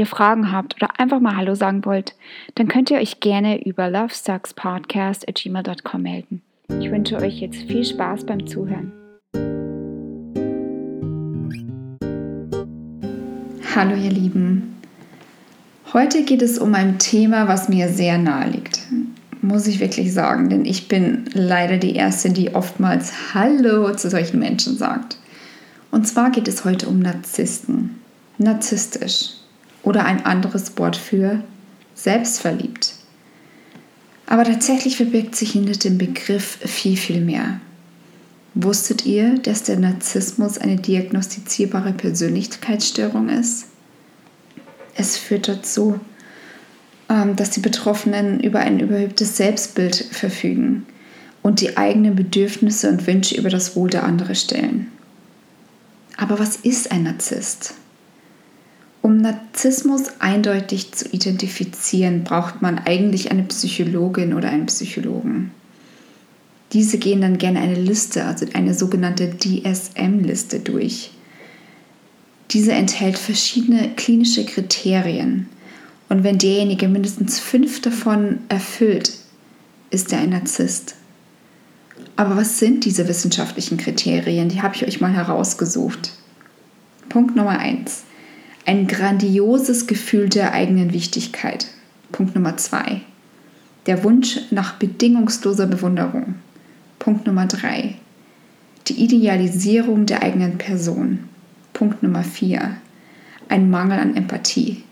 ihr Fragen habt oder einfach mal Hallo sagen wollt, dann könnt ihr euch gerne über lovesuckspodcast.gmail.com melden. Ich wünsche euch jetzt viel Spaß beim Zuhören. Hallo ihr Lieben. Heute geht es um ein Thema, was mir sehr nahe liegt. Muss ich wirklich sagen, denn ich bin leider die Erste, die oftmals Hallo zu solchen Menschen sagt. Und zwar geht es heute um Narzissten narzisstisch oder ein anderes Wort für selbstverliebt. Aber tatsächlich verbirgt sich hinter dem Begriff viel, viel mehr. Wusstet ihr, dass der Narzissmus eine diagnostizierbare Persönlichkeitsstörung ist? Es führt dazu, ähm, dass die Betroffenen über ein überhöhtes Selbstbild verfügen und die eigenen Bedürfnisse und Wünsche über das Wohl der anderen stellen. Aber was ist ein Narzisst? Um Narzissmus eindeutig zu identifizieren, braucht man eigentlich eine Psychologin oder einen Psychologen. Diese gehen dann gerne eine Liste, also eine sogenannte DSM-Liste durch. Diese enthält verschiedene klinische Kriterien. Und wenn derjenige mindestens fünf davon erfüllt, ist er ein Narzisst. Aber was sind diese wissenschaftlichen Kriterien? Die habe ich euch mal herausgesucht. Punkt Nummer eins ein grandioses Gefühl der eigenen Wichtigkeit. Punkt Nummer zwei. Der Wunsch nach bedingungsloser Bewunderung. Punkt Nummer drei. Die Idealisierung der eigenen Person. Punkt Nummer vier. Ein Mangel an Empathie.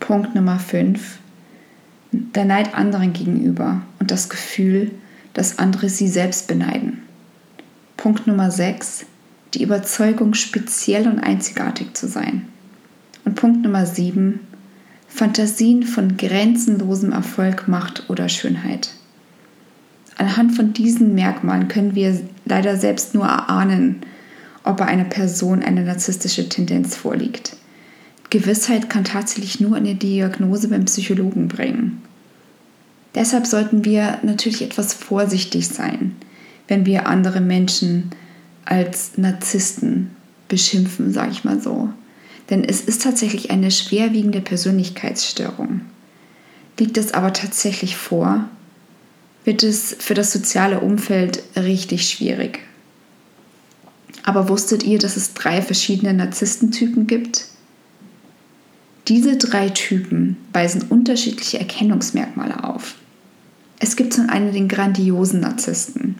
Punkt Nummer fünf. Der Neid anderen gegenüber und das Gefühl, dass andere sie selbst beneiden. Punkt Nummer sechs die Überzeugung, speziell und einzigartig zu sein. Und Punkt Nummer 7, Fantasien von grenzenlosem Erfolg, Macht oder Schönheit. Anhand von diesen Merkmalen können wir leider selbst nur erahnen, ob bei einer Person eine narzisstische Tendenz vorliegt. Gewissheit kann tatsächlich nur eine Diagnose beim Psychologen bringen. Deshalb sollten wir natürlich etwas vorsichtig sein, wenn wir andere Menschen als Narzissten beschimpfen, sage ich mal so. Denn es ist tatsächlich eine schwerwiegende Persönlichkeitsstörung. Liegt es aber tatsächlich vor, wird es für das soziale Umfeld richtig schwierig. Aber wusstet ihr, dass es drei verschiedene Narzisstentypen gibt? Diese drei Typen weisen unterschiedliche Erkennungsmerkmale auf. Es gibt zum einen den grandiosen Narzissten.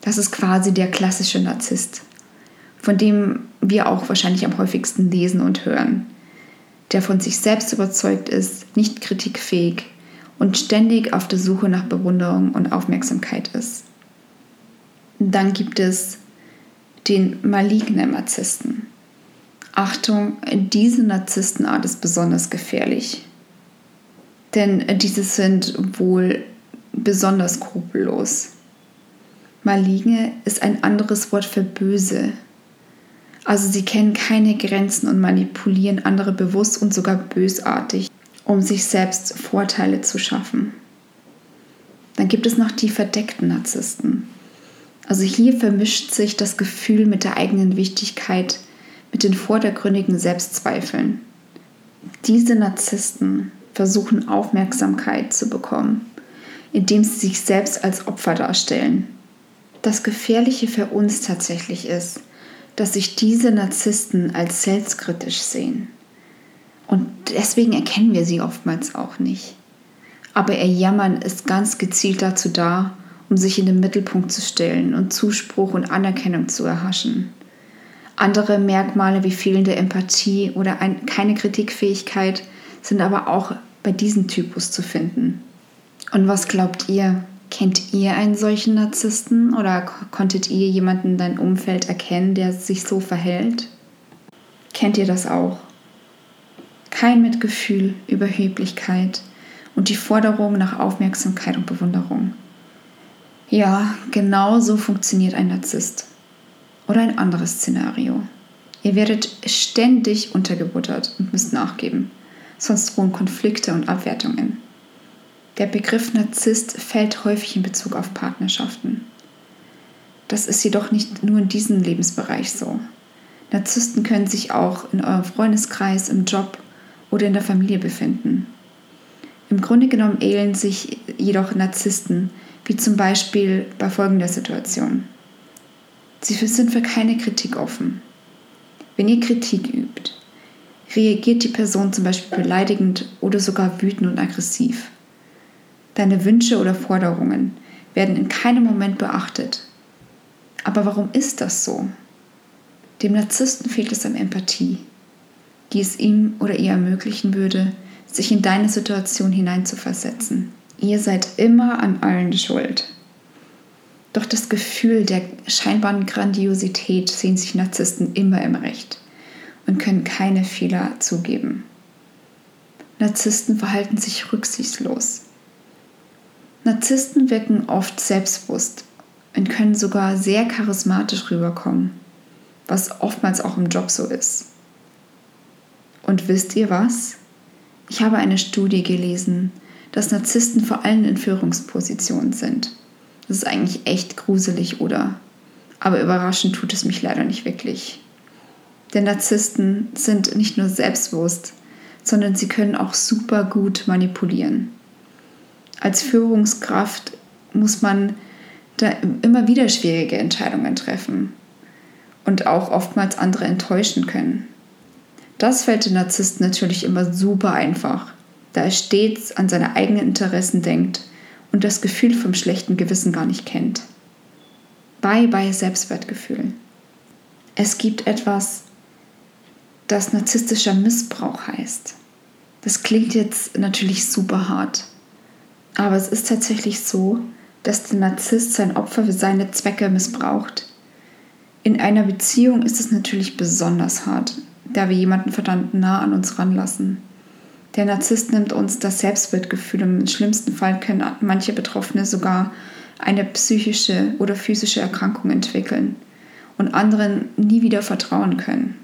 Das ist quasi der klassische Narzisst, von dem wir auch wahrscheinlich am häufigsten lesen und hören, der von sich selbst überzeugt ist, nicht kritikfähig und ständig auf der Suche nach Bewunderung und Aufmerksamkeit ist. Dann gibt es den malignen Narzissten. Achtung, diese Narzisstenart ist besonders gefährlich. Denn diese sind wohl besonders skrupellos. Maligne ist ein anderes Wort für böse. Also sie kennen keine Grenzen und manipulieren andere bewusst und sogar bösartig, um sich selbst Vorteile zu schaffen. Dann gibt es noch die verdeckten Narzissten. Also hier vermischt sich das Gefühl mit der eigenen Wichtigkeit mit den vordergründigen Selbstzweifeln. Diese Narzissten versuchen Aufmerksamkeit zu bekommen, indem sie sich selbst als Opfer darstellen das Gefährliche für uns tatsächlich ist, dass sich diese Narzissten als selbstkritisch sehen. Und deswegen erkennen wir sie oftmals auch nicht. Aber ihr Jammern ist ganz gezielt dazu da, um sich in den Mittelpunkt zu stellen und Zuspruch und Anerkennung zu erhaschen. Andere Merkmale wie fehlende Empathie oder ein, keine Kritikfähigkeit sind aber auch bei diesem Typus zu finden. Und was glaubt ihr? Kennt ihr einen solchen Narzissten oder konntet ihr jemanden in deinem Umfeld erkennen, der sich so verhält? Kennt ihr das auch? Kein Mitgefühl, Überheblichkeit und die Forderung nach Aufmerksamkeit und Bewunderung. Ja, genau so funktioniert ein Narzisst. Oder ein anderes Szenario. Ihr werdet ständig untergebuttert und müsst nachgeben, sonst drohen Konflikte und Abwertungen. Der Begriff Narzisst fällt häufig in Bezug auf Partnerschaften. Das ist jedoch nicht nur in diesem Lebensbereich so. Narzissten können sich auch in eurem Freundeskreis, im Job oder in der Familie befinden. Im Grunde genommen ähneln sich jedoch Narzissten, wie zum Beispiel bei folgender Situation. Sie sind für keine Kritik offen. Wenn ihr Kritik übt, reagiert die Person zum Beispiel beleidigend oder sogar wütend und aggressiv. Deine Wünsche oder Forderungen werden in keinem Moment beachtet. Aber warum ist das so? Dem Narzissten fehlt es an Empathie, die es ihm oder ihr ermöglichen würde, sich in deine Situation hineinzuversetzen. Ihr seid immer an allen schuld. Doch das Gefühl der scheinbaren Grandiosität sehen sich Narzissten immer im Recht und können keine Fehler zugeben. Narzissten verhalten sich rücksichtslos. Narzissten wirken oft selbstbewusst und können sogar sehr charismatisch rüberkommen was oftmals auch im Job so ist. Und wisst ihr was? Ich habe eine Studie gelesen, dass Narzissten vor allem in Führungspositionen sind. Das ist eigentlich echt gruselig, oder? Aber überraschend tut es mich leider nicht wirklich. Denn Narzissten sind nicht nur selbstbewusst, sondern sie können auch super gut manipulieren. Als Führungskraft muss man da immer wieder schwierige Entscheidungen treffen und auch oftmals andere enttäuschen können. Das fällt den Narzissten natürlich immer super einfach, da er stets an seine eigenen Interessen denkt und das Gefühl vom schlechten Gewissen gar nicht kennt. Bye bye Selbstwertgefühl. Es gibt etwas, das narzisstischer Missbrauch heißt. Das klingt jetzt natürlich super hart, aber es ist tatsächlich so, dass der Narzisst sein Opfer für seine Zwecke missbraucht in einer Beziehung ist es natürlich besonders hart, da wir jemanden verdammt nah an uns ranlassen. Der Narzisst nimmt uns das Selbstwertgefühl und im schlimmsten Fall können manche Betroffene sogar eine psychische oder physische Erkrankung entwickeln und anderen nie wieder vertrauen können.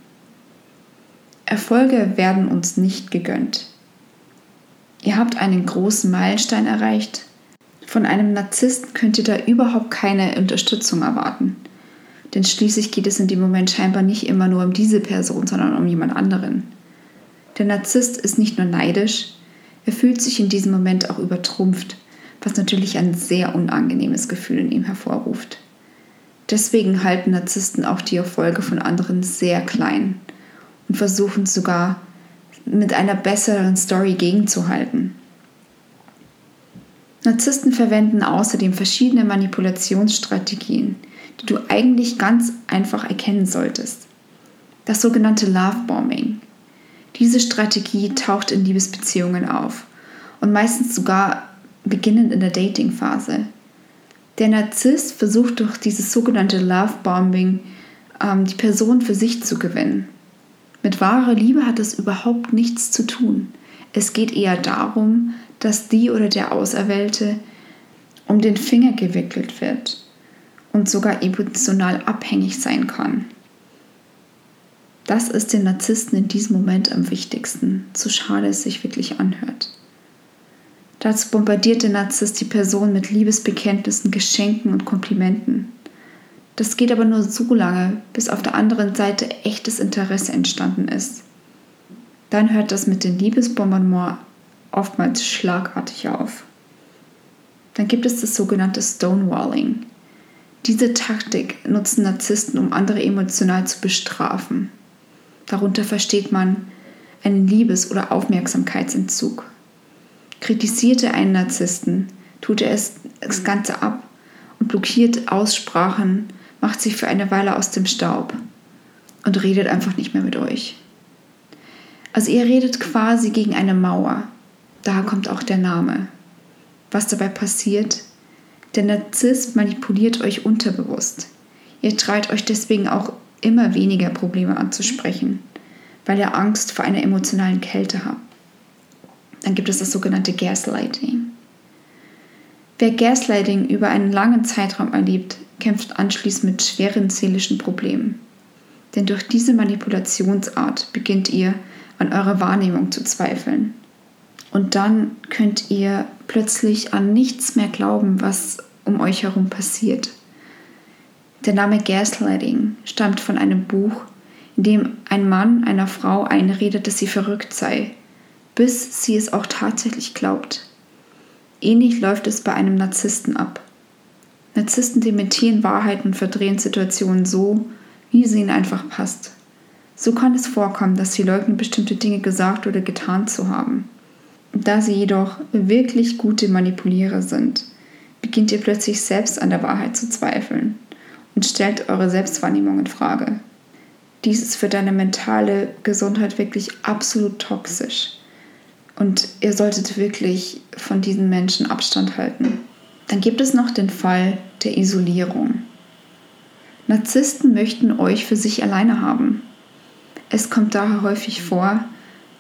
Erfolge werden uns nicht gegönnt. Ihr habt einen großen Meilenstein erreicht. Von einem Narzisst könnt ihr da überhaupt keine Unterstützung erwarten. Denn schließlich geht es in dem Moment scheinbar nicht immer nur um diese Person, sondern um jemand anderen. Der Narzisst ist nicht nur neidisch, er fühlt sich in diesem Moment auch übertrumpft, was natürlich ein sehr unangenehmes Gefühl in ihm hervorruft. Deswegen halten Narzissten auch die Erfolge von anderen sehr klein und versuchen sogar mit einer besseren Story gegenzuhalten. Narzissten verwenden außerdem verschiedene Manipulationsstrategien, die du eigentlich ganz einfach erkennen solltest. Das sogenannte Lovebombing. Diese Strategie taucht in Liebesbeziehungen auf und meistens sogar beginnend in der Datingphase. Der Narzisst versucht durch dieses sogenannte Lovebombing ähm, die Person für sich zu gewinnen. Mit wahrer Liebe hat es überhaupt nichts zu tun. Es geht eher darum, dass die oder der Auserwählte um den Finger gewickelt wird und sogar emotional abhängig sein kann. Das ist den Narzissten in diesem Moment am wichtigsten, so schade es sich wirklich anhört. Dazu bombardiert der Narzisst die Person mit Liebesbekenntnissen, Geschenken und Komplimenten. Das geht aber nur so lange, bis auf der anderen Seite echtes Interesse entstanden ist. Dann hört das mit dem Liebesbombardement oftmals schlagartig auf. Dann gibt es das sogenannte Stonewalling. Diese Taktik nutzen Narzissten, um andere emotional zu bestrafen. Darunter versteht man einen Liebes- oder Aufmerksamkeitsentzug. Kritisierte einen Narzissten, tut er es das Ganze ab und blockiert Aussprachen, macht sich für eine Weile aus dem Staub und redet einfach nicht mehr mit euch. Also ihr redet quasi gegen eine Mauer. Daher kommt auch der Name. Was dabei passiert, der Narzisst manipuliert euch unterbewusst. Ihr traut euch deswegen auch immer weniger Probleme anzusprechen, weil ihr Angst vor einer emotionalen Kälte habt. Dann gibt es das sogenannte Gaslighting. Wer Gaslighting über einen langen Zeitraum erlebt, kämpft anschließend mit schweren seelischen Problemen. Denn durch diese Manipulationsart beginnt ihr an eurer Wahrnehmung zu zweifeln. Und dann könnt ihr plötzlich an nichts mehr glauben, was um euch herum passiert. Der Name Gaslighting stammt von einem Buch, in dem ein Mann einer Frau einredet, dass sie verrückt sei, bis sie es auch tatsächlich glaubt. Ähnlich läuft es bei einem Narzissten ab. Narzissten dementieren Wahrheiten und verdrehen Situationen so, wie sie ihnen einfach passt. So kann es vorkommen, dass sie leugnen, bestimmte Dinge gesagt oder getan zu haben. Da sie jedoch wirklich gute Manipulierer sind, beginnt ihr plötzlich selbst an der Wahrheit zu zweifeln und stellt eure Selbstwahrnehmung in Frage. Dies ist für deine mentale Gesundheit wirklich absolut toxisch. Und ihr solltet wirklich von diesen Menschen Abstand halten. Dann gibt es noch den Fall der Isolierung. Narzissten möchten euch für sich alleine haben. Es kommt daher häufig vor,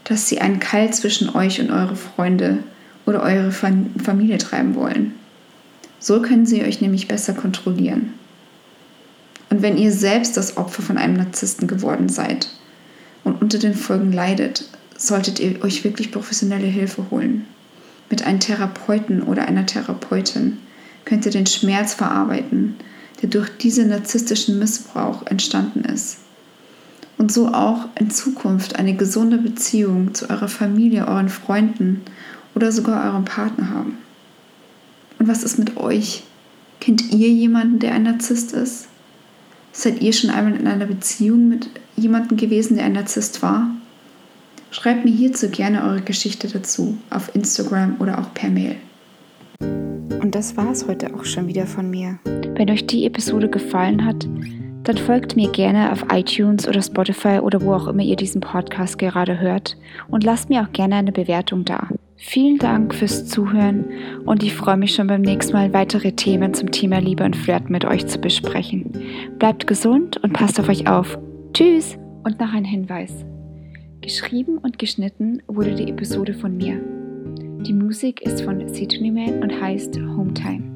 dass sie einen Keil zwischen euch und eure Freunde oder eure Familie treiben wollen. So können sie euch nämlich besser kontrollieren. Und wenn ihr selbst das Opfer von einem Narzissten geworden seid und unter den Folgen leidet, solltet ihr euch wirklich professionelle Hilfe holen. Mit einem Therapeuten oder einer Therapeutin könnt ihr den Schmerz verarbeiten, der durch diesen narzisstischen Missbrauch entstanden ist. Und so auch in Zukunft eine gesunde Beziehung zu eurer Familie, euren Freunden oder sogar eurem Partner haben. Und was ist mit euch? Kennt ihr jemanden, der ein Narzisst ist? Seid ihr schon einmal in einer Beziehung mit jemandem gewesen, der ein Narzisst war? Schreibt mir hierzu gerne eure Geschichte dazu auf Instagram oder auch per Mail. Und das war es heute auch schon wieder von mir. Wenn euch die Episode gefallen hat, dann folgt mir gerne auf iTunes oder Spotify oder wo auch immer ihr diesen Podcast gerade hört und lasst mir auch gerne eine Bewertung da. Vielen Dank fürs Zuhören und ich freue mich schon beim nächsten Mal weitere Themen zum Thema Liebe und Flirt mit euch zu besprechen. Bleibt gesund und passt auf euch auf. Tschüss! Und noch ein Hinweis. Geschrieben und geschnitten wurde die Episode von mir. Die Musik ist von Sidney Man und heißt Hometime.